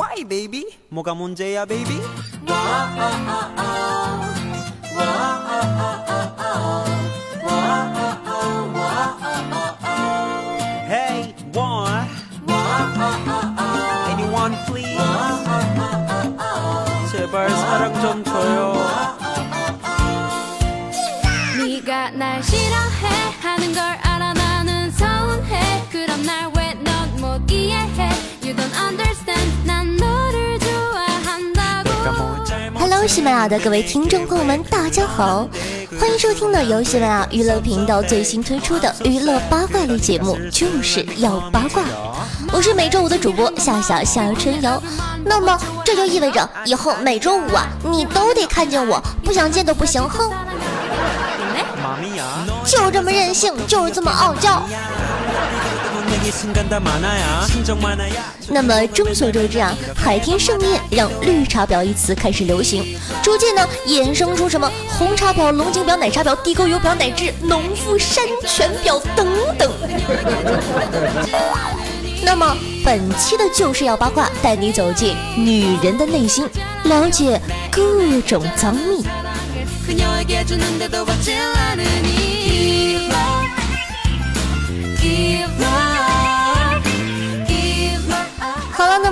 Why baby? 뭐가 문제야 baby? 네가 날 싫어해 하는 걸 알아 喽，喜马拉雅的各位听众朋友们，大家好，欢迎收听呢由喜马拉雅娱乐频道最新推出的娱乐八卦类节目，就是要八卦。我是每周五的主播夏夏夏春瑶，那么这就意味着以后每周五啊，你都得看见我，不想见都不行，哼。就这么任性，就是这么傲娇。那么众所周知啊，海天盛宴让绿茶婊一词开始流行，逐渐呢衍生出什么红茶婊、龙井婊、奶茶婊、地沟油婊，乃至农夫山泉婊等等。那么本期的就是要八卦，带你走进女人的内心，了解各种脏秘。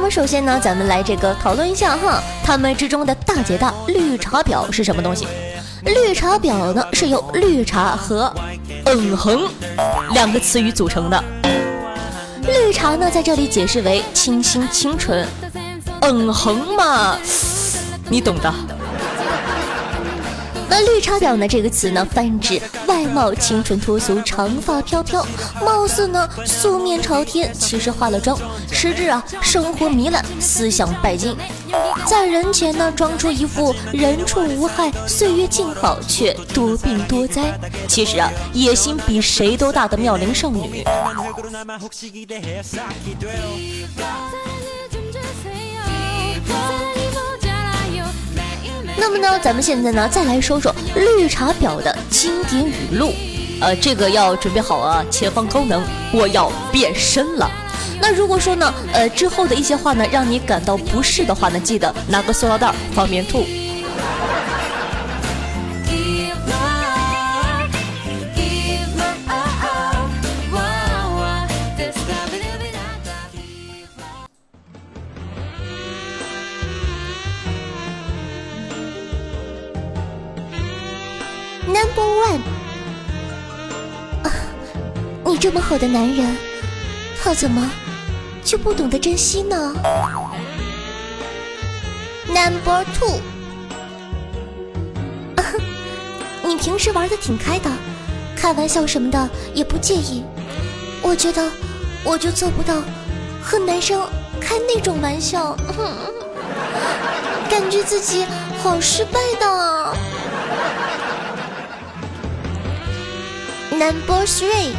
么首先呢，咱们来这个讨论一下哈，他们之中的大姐大绿茶婊是什么东西？绿茶婊呢是由绿茶和嗯哼两个词语组成的。绿茶呢在这里解释为清新清纯，嗯哼嘛，你懂的。绿茶婊呢这个词呢，泛指外貌清纯脱俗，长发飘飘，貌似呢素面朝天，其实化了妆，实质啊生活糜烂，思想拜金，在人前呢装出一副人畜无害、岁月静好，却多病多灾。其实啊野心比谁都大的妙龄少女。那么呢，咱们现在呢再来说说绿茶婊的经典语录。呃，这个要准备好啊，前方高能，我要变身了。那如果说呢，呃，之后的一些话呢，让你感到不适的话呢，记得拿个塑料袋儿方便吐。Number one，啊，你这么好的男人，他怎么就不懂得珍惜呢？Number two，啊，你平时玩的挺开的，开玩笑什么的也不介意。我觉得我就做不到和男生开那种玩笑，感觉自己好失败的。Number three，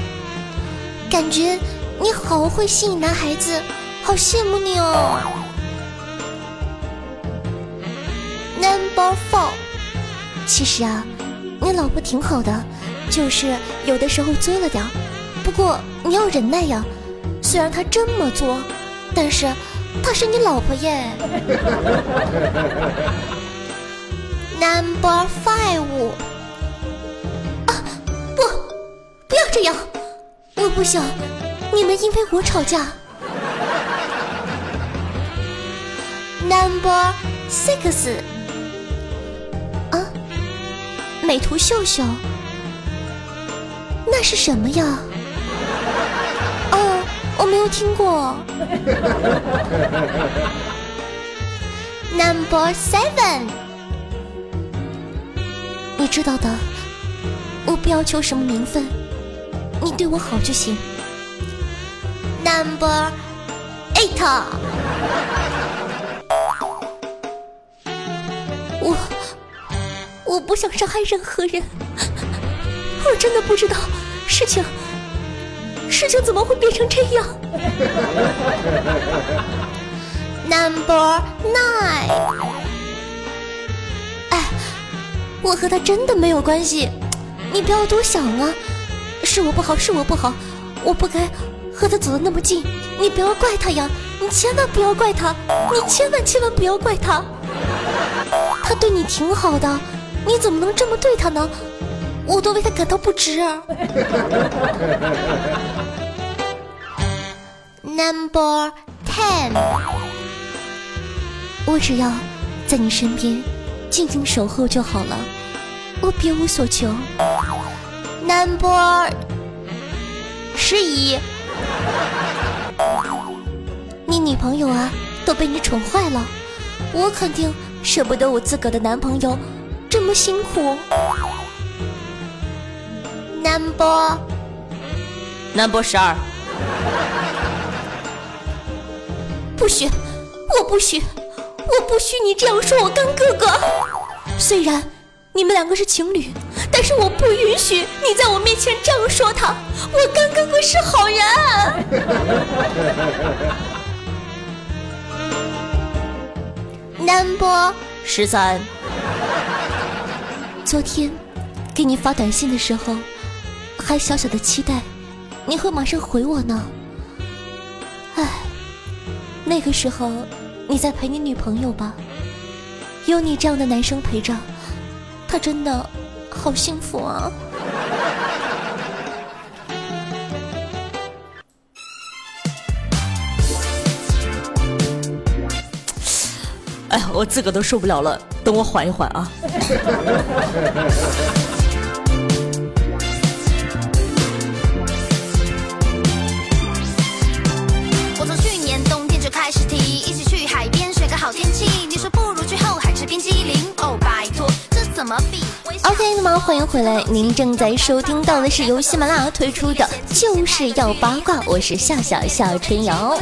感觉你好会吸引男孩子，好羡慕你哦。Number four，其实啊，你老婆挺好的，就是有的时候作了点，不过你要忍耐呀。虽然她这么作，但是她是你老婆耶。Number five。不想你们因为我吵架。Number six，啊，美图秀秀，那是什么呀？哦，我没有听过。Number seven，你知道的。我不要求什么名分，你对我好就行。Number eight，我我不想伤害任何人，我真的不知道事情事情怎么会变成这样。Number nine，哎，我和他真的没有关系。你不要多想啊，是我不好，是我不好，我不该和他走得那么近，你不要怪他呀，你千万不要怪他，你千万千万不要怪他，他对你挺好的，你怎么能这么对他呢？我都为他感到不值。Number ten，我只要在你身边静静守候就好了，我别无所求。Number 十一，你女朋友啊都被你宠坏了，我肯定舍不得我自个的男朋友这么辛苦。Number Number 十二，不许，我不许，我不许你这样说我干哥哥。虽然你们两个是情侣，但是我不允许你在我面前这样说他。我干哥哥是好人。Number 十三，昨天给你发短信的时候，还小小的期待你会马上回我呢。唉，那个时候你在陪你女朋友吧？有你这样的男生陪着，他真的好幸福啊！哎，我自个都受不了了，等我缓一缓啊。我从去年冬天就开始提，一起去海边选个好天气。你说不如去后海吃冰激凌，怎么比？OK，那么欢迎回来，您正在收听到的是由喜马拉雅推出的《就是要八卦》，我是夏夏夏春瑶。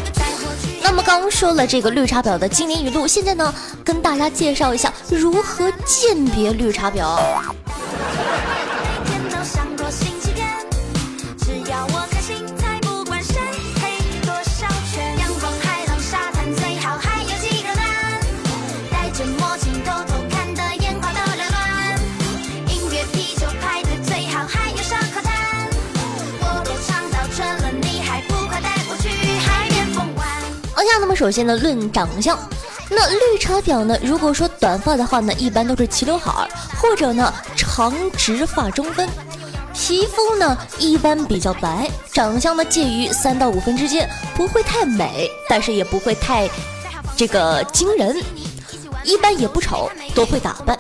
那么刚说了这个绿茶婊的经典语录，现在呢跟大家介绍一下如何鉴别绿茶婊。首先呢，论长相，那绿茶婊呢，如果说短发的话呢，一般都是齐刘海儿，或者呢长直发中分。皮肤呢一般比较白，长相呢介于三到五分之间，不会太美，但是也不会太这个惊人，一般也不丑，都会打扮。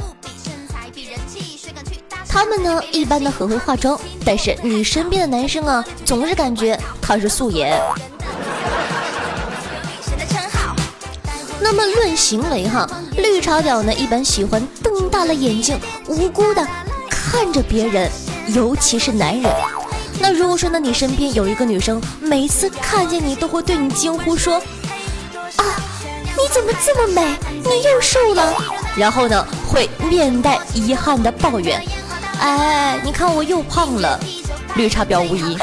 他们呢一般呢很会化妆，但是你身边的男生啊，总是感觉他是素颜。那么论行为哈，绿茶婊呢一般喜欢瞪大了眼睛，无辜的看着别人，尤其是男人。那如果说呢，你身边有一个女生，每次看见你都会对你惊呼说：“啊，你怎么这么美？你又瘦了。”然后呢，会面带遗憾的抱怨：“哎，你看我又胖了。”绿茶婊无疑。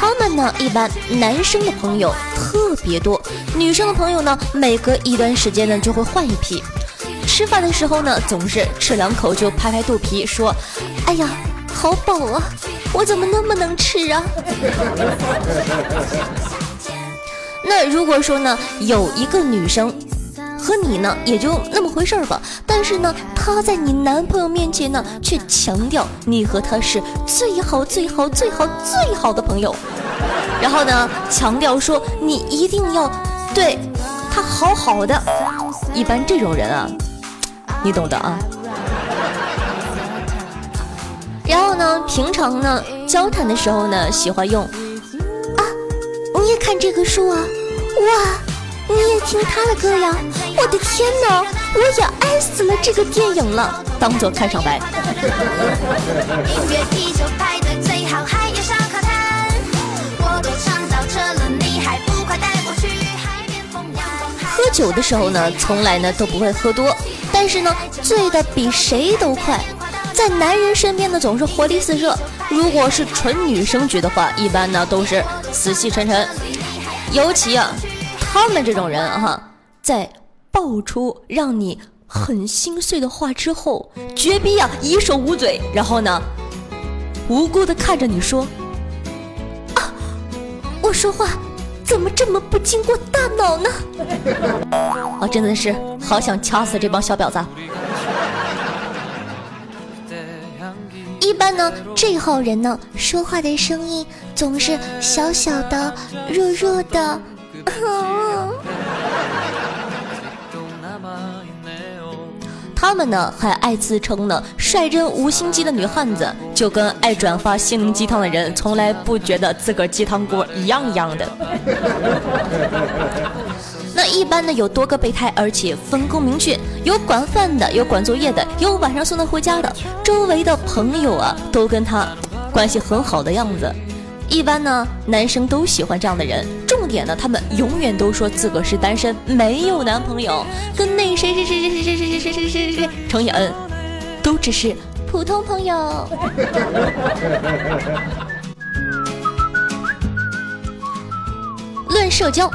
他们呢，一般男生的朋友特别多，女生的朋友呢，每隔一段时间呢就会换一批。吃饭的时候呢，总是吃两口就拍拍肚皮说：“哎呀，好饱啊，我怎么那么能吃啊？” 那如果说呢，有一个女生和你呢也就那么回事儿吧，但是呢，她在你男朋友面前呢，却强调你和他是最好最好最好最好的朋友，然后呢，强调说你一定要对他好好的。一般这种人啊，你懂的啊。然后呢，平常呢交谈的时候呢，喜欢用啊，你也看这个书啊，哇，你也听他的歌呀，我的天哪，我也爱死了这个电影了，当做开场白。音乐、啤酒、派对，最好还有烧烤摊。我都尝到这了，你还不快带我去海边疯玩？喝酒的时候呢，从来呢都不会喝多，但是呢，醉的比谁都快。在男人身边呢，总是活力四射；如果是纯女生局的话，一般呢都是死气沉沉。尤其啊，他们这种人哈、在爆出让你很心碎的话之后，绝逼啊一手捂嘴，然后呢，无辜的看着你说：“啊，我说话怎么这么不经过大脑呢？我 真的是好想掐死这帮小婊子。一般呢，这号人呢，说话的声音总是小小的、弱弱的。他们呢还爱自称呢率真无心机的女汉子，就跟爱转发心灵鸡汤的人从来不觉得自个儿鸡汤锅一样一样的。那一般呢有多个备胎，而且分工明确，有管饭的，有管作业的，有晚上送他回家的，周围的朋友啊都跟他关系很好的样子。一般呢，男生都喜欢这样的人。重点呢，他们永远都说自个是单身，没有男朋友，跟那谁谁谁谁谁谁谁谁谁谁谁谁乘以 n，都只是普通朋友。论社交，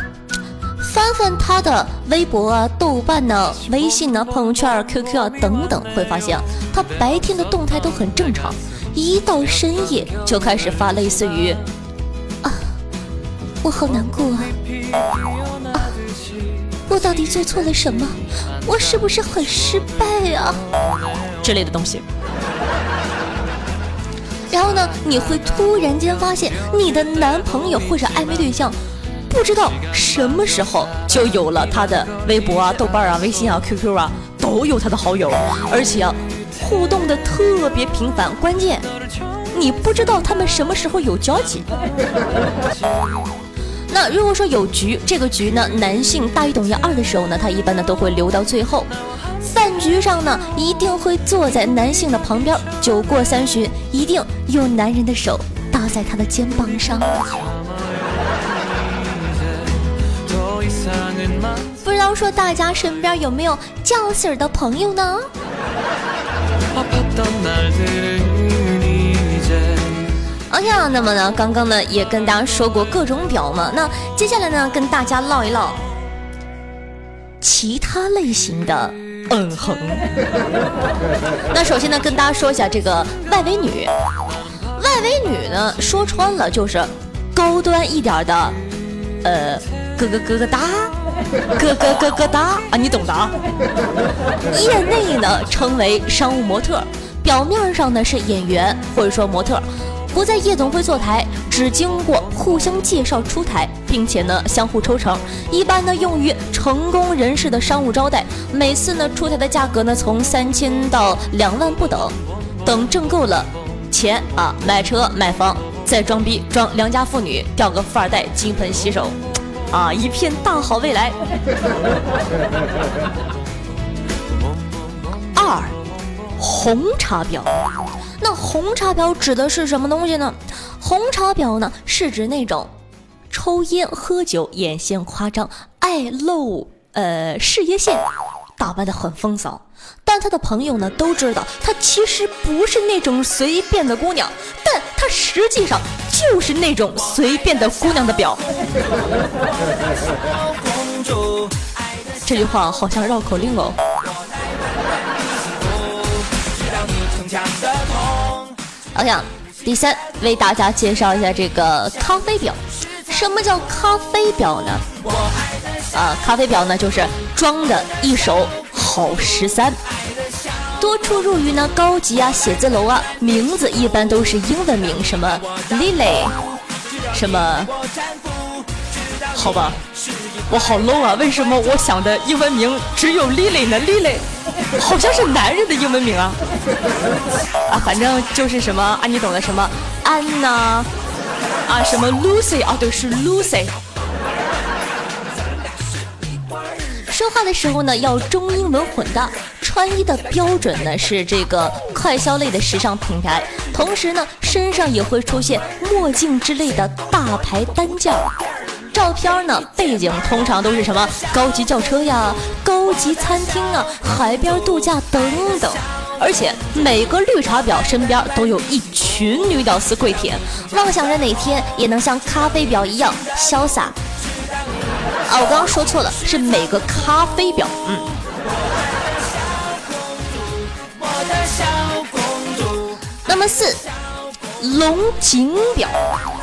翻翻他的微博啊、豆瓣呢、微信呢、朋友圈、QQ 啊等等，会发现，他白天的动态都很正常。一到深夜就开始发类似于啊，我好难过啊，啊，我到底做错了什么？我是不是很失败啊？之类的东西。然后呢，你会突然间发现你的男朋友或者暧昧对象，不知道什么时候就有了他的微博啊、豆瓣啊、微信啊、QQ 啊，都有他的好友，而且啊。互动的特别频繁，关键你不知道他们什么时候有交集。那如果说有局，这个局呢，男性大于等于二的时候呢，他一般呢都会留到最后。饭局上呢，一定会坐在男性的旁边。酒过三巡，一定用男人的手搭在他的肩膀上。不知道说大家身边有没有叫婶儿的朋友呢？OK 啊，那么呢，刚刚呢也跟大家说过各种表嘛，那接下来呢跟大家唠一唠其他类型的嗯哼。那首先呢跟大家说一下这个外围女，外围女呢说穿了就是高端一点的，呃，咯咯咯咯哒。咯咯咯咯哒啊，你懂的啊。业内呢称为商务模特，表面上呢是演员或者说模特，不在夜总会坐台，只经过互相介绍出台，并且呢相互抽成，一般呢用于成功人士的商务招待，每次呢出台的价格呢从三千到两万不等，等挣够了钱啊，买车买房，再装逼装良家妇女，钓个富二代金盆洗手。啊，一片大好未来。二，红茶婊。那红茶婊指的是什么东西呢？红茶婊呢，是指那种抽烟喝酒、眼线夸张、爱露呃事业线，打扮的很风骚。但他的朋友呢都知道，他其实不是那种随便的姑娘，但他实际上就是那种随便的姑娘的表。这句话好像绕口令哦。OK，第三为大家介绍一下这个咖啡表。什么叫咖啡表呢？啊，咖啡表呢就是装的一手。好十三，多出入于呢高级啊写字楼啊，名字一般都是英文名，什么 Lily，什么？好吧，我好 low 啊！为什么我想的英文名只有 Lily 呢？Lily 好像是男人的英文名啊！啊，反正就是什么啊，你懂的，什么安娜啊，什么 Lucy 啊，对，是 Lucy。说话的时候呢，要中英文混搭。穿衣的标准呢是这个快消类的时尚品牌，同时呢身上也会出现墨镜之类的大牌单件。照片呢背景通常都是什么高级轿车呀、高级餐厅啊、海边度假等等。而且每个绿茶婊身边都有一群女屌丝跪舔，妄想着哪天也能像咖啡婊一样潇洒。我刚刚说错了，是每个咖啡婊。嗯。那么四，龙井表。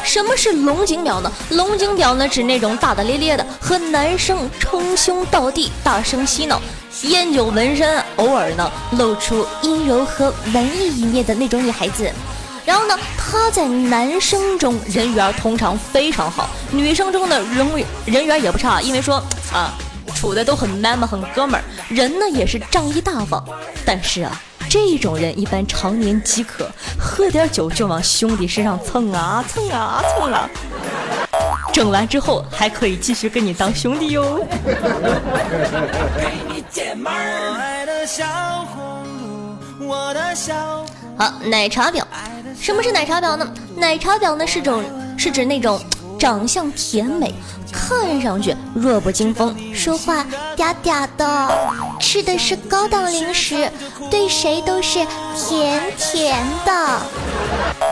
什么是龙井表呢？龙井表呢，指那种大大咧咧的，和男生称兄道弟，大声嬉闹，烟酒纹身，偶尔呢露出阴柔和文艺一面的那种女孩子。然后呢，他在男生中人缘通常非常好，女生中呢人人缘也不差，因为说啊，处的都很 man 嘛，很哥们儿，人呢也是仗义大方。但是啊。这种人一般常年饥渴，喝点酒就往兄弟身上蹭啊蹭啊蹭啊，整完之后还可以继续跟你当兄弟哟。好，奶茶婊，什么是奶茶婊呢？奶茶婊呢是种是指那种长相甜美。看上去弱不禁风，说话嗲嗲的，吃的是高档零食，对谁都是甜甜的。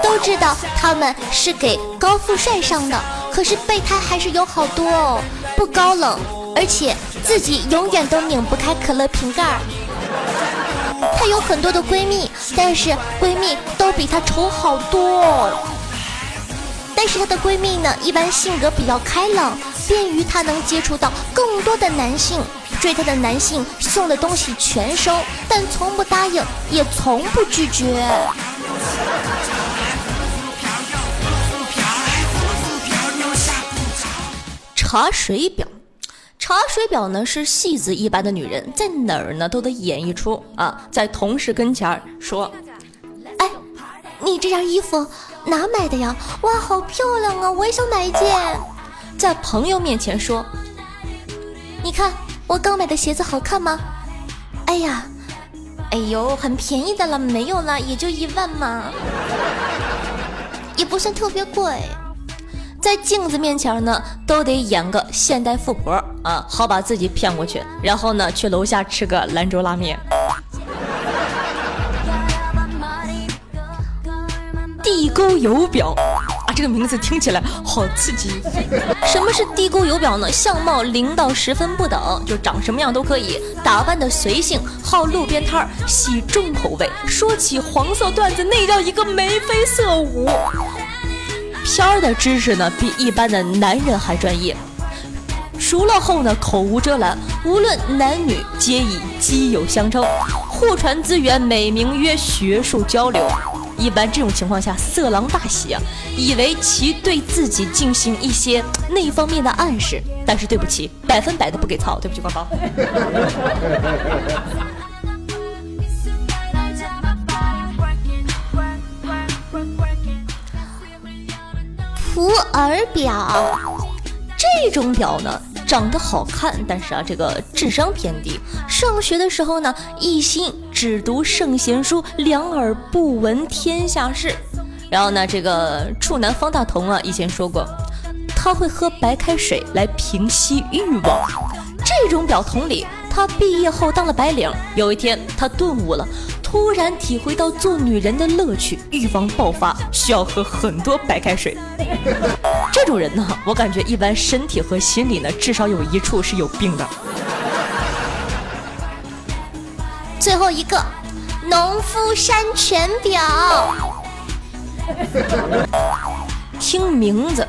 都知道他们是给高富帅上的，可是备胎还是有好多哦，不高冷，而且自己永远都拧不开可乐瓶盖。她有很多的闺蜜，但是闺蜜都比她丑好多。但是她的闺蜜呢，一般性格比较开朗，便于她能接触到更多的男性。追她的男性送的东西全收，但从不答应，也从不拒绝。茶水表，茶水婊呢是戏子一般的女人，在哪儿呢都得演一出啊，在同事跟前儿说：“哎，你这件衣服。”哪买的呀？哇，好漂亮啊！我也想买一件。在朋友面前说：“你看我刚买的鞋子好看吗？”哎呀，哎呦，很便宜的了，没有了，也就一万嘛，也不算特别贵。在镜子面前呢，都得演个现代富婆啊，好把自己骗过去，然后呢，去楼下吃个兰州拉面。地沟油表啊，这个名字听起来好刺激。什么是地沟油表呢？相貌零到十分不等，就长什么样都可以，打扮的随性，好路边摊儿，喜重口味。说起黄色段子，那叫一个眉飞色舞。片儿的知识呢，比一般的男人还专业。熟了后呢，口无遮拦，无论男女皆以基友相称，互传资源，美名曰学术交流。一般这种情况下，色狼大喜啊，以为其对自己进行一些那方面的暗示，但是对不起，百分百的不给操，对不起，官方。普洱表，这种表呢？长得好看，但是啊，这个智商偏低。上学的时候呢，一心只读圣贤书，两耳不闻天下事。然后呢，这个处男方大同啊，以前说过，他会喝白开水来平息欲望。这种表同理，他毕业后当了白领，有一天他顿悟了。突然体会到做女人的乐趣，欲望爆发，需要喝很多白开水。这种人呢，我感觉一般身体和心理呢，至少有一处是有病的。最后一个，农夫山泉表。听名字，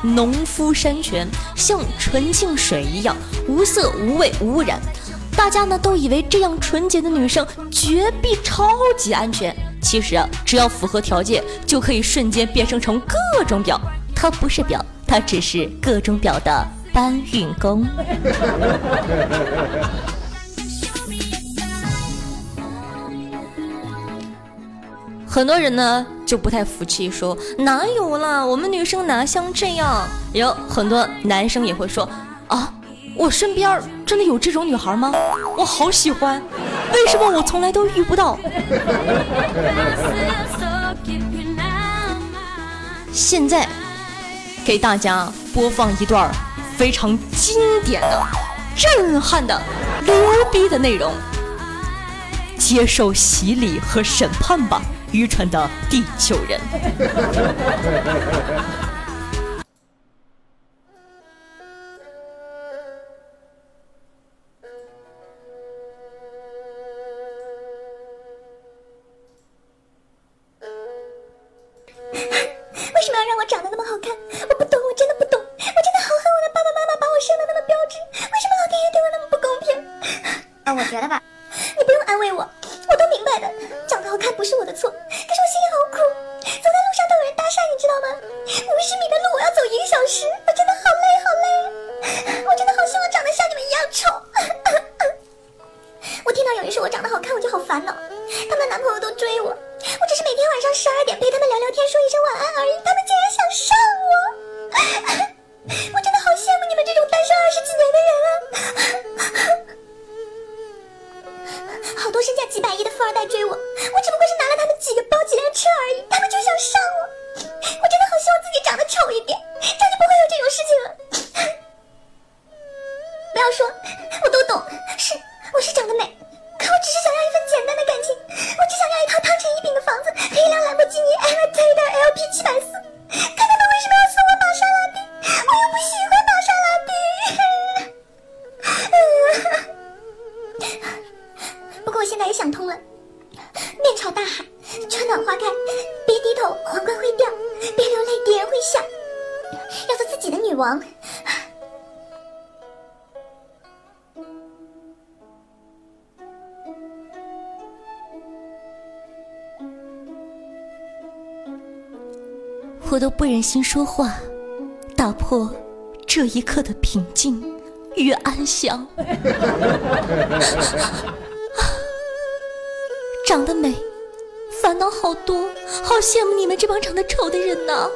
农夫山泉像纯净水一样，无色无味无污染。大家呢都以为这样纯洁的女生绝壁超级安全，其实啊，只要符合条件，就可以瞬间变身成各种表。它不是表，它只是各种表的搬运工。很多人呢就不太服气，说哪有啦，我们女生哪像这样？有很多男生也会说啊。我身边真的有这种女孩吗？我好喜欢，为什么我从来都遇不到？现在给大家播放一段非常经典的、震撼的、牛逼的内容，接受洗礼和审判吧，愚蠢的地球人。啊，我觉得吧，你不用安慰我，我都明白的，长得好看不是我的错，可是我心里好苦，走在路上都有人搭讪，你知道吗？五十米的路我要走一个小时，我真的好累好累，我真的好希望长得像你们一样丑。我听到有人说我长得好看，我就好烦恼，他们男朋友都追我，我只是每天晚上十二点陪他们聊聊天，说一声晚安而已，他们竟然想杀我是长得都不忍心说话，打破这一刻的平静与安详。长得美，烦恼好多，好羡慕你们这帮长得丑的人呐！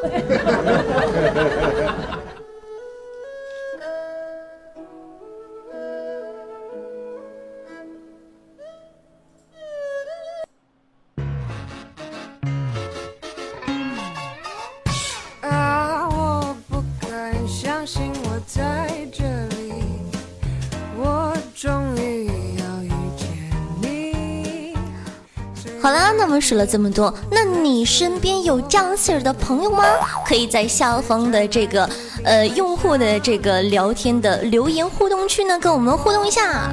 啦，那么说了这么多，那你身边有这样式儿的朋友吗？可以在下方的这个呃用户的这个聊天的留言互动区呢，跟我们互动一下。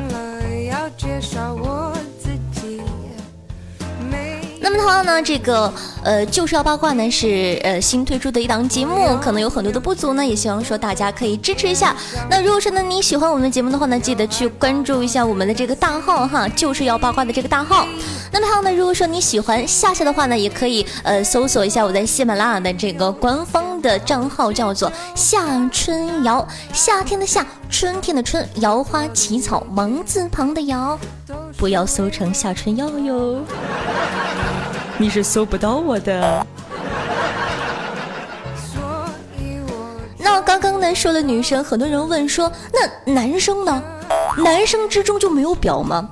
那么同样呢，这个呃就是要八卦呢是呃新推出的一档节目，可能有很多的不足呢，也希望说大家可以支持一下。那如果说呢你喜欢我们的节目的话呢，记得去关注一下我们的这个大号哈，就是要八卦的这个大号。那么还有呢，如果说你喜欢夏夏的话呢，也可以呃搜索一下我在喜马拉雅的这个官方的账号，叫做夏春瑶，夏天的夏，春天的春，瑶花起草，王字旁的瑶，不要搜成夏春瑶哟。你是搜不到我的。那刚刚呢说了女生，很多人问说，那男生呢？男生之中就没有表吗？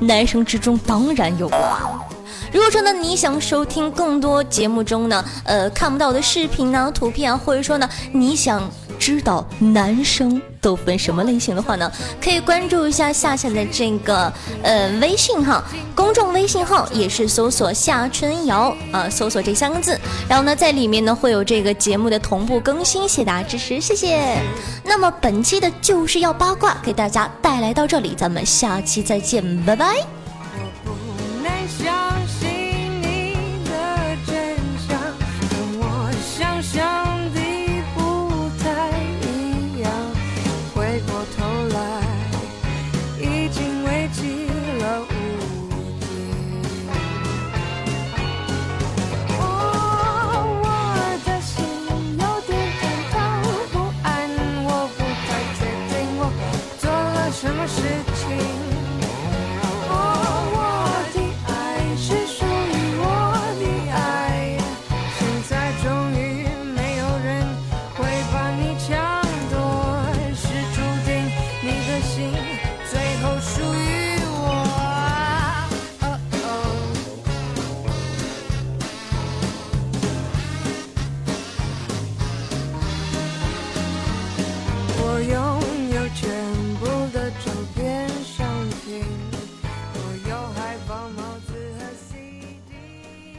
男生之中当然有了。如果说呢，你想收听更多节目中呢，呃，看不到的视频啊、图片啊，或者说呢，你想知道男生都分什么类型的话呢，可以关注一下夏夏的这个呃微信号，公众微信号也是搜索夏春瑶啊、搜索这三个字，然后呢，在里面呢会有这个节目的同步更新，谢谢大家支持，谢谢。那么本期的就是要八卦给大家带来到这里，咱们下期再见，拜拜。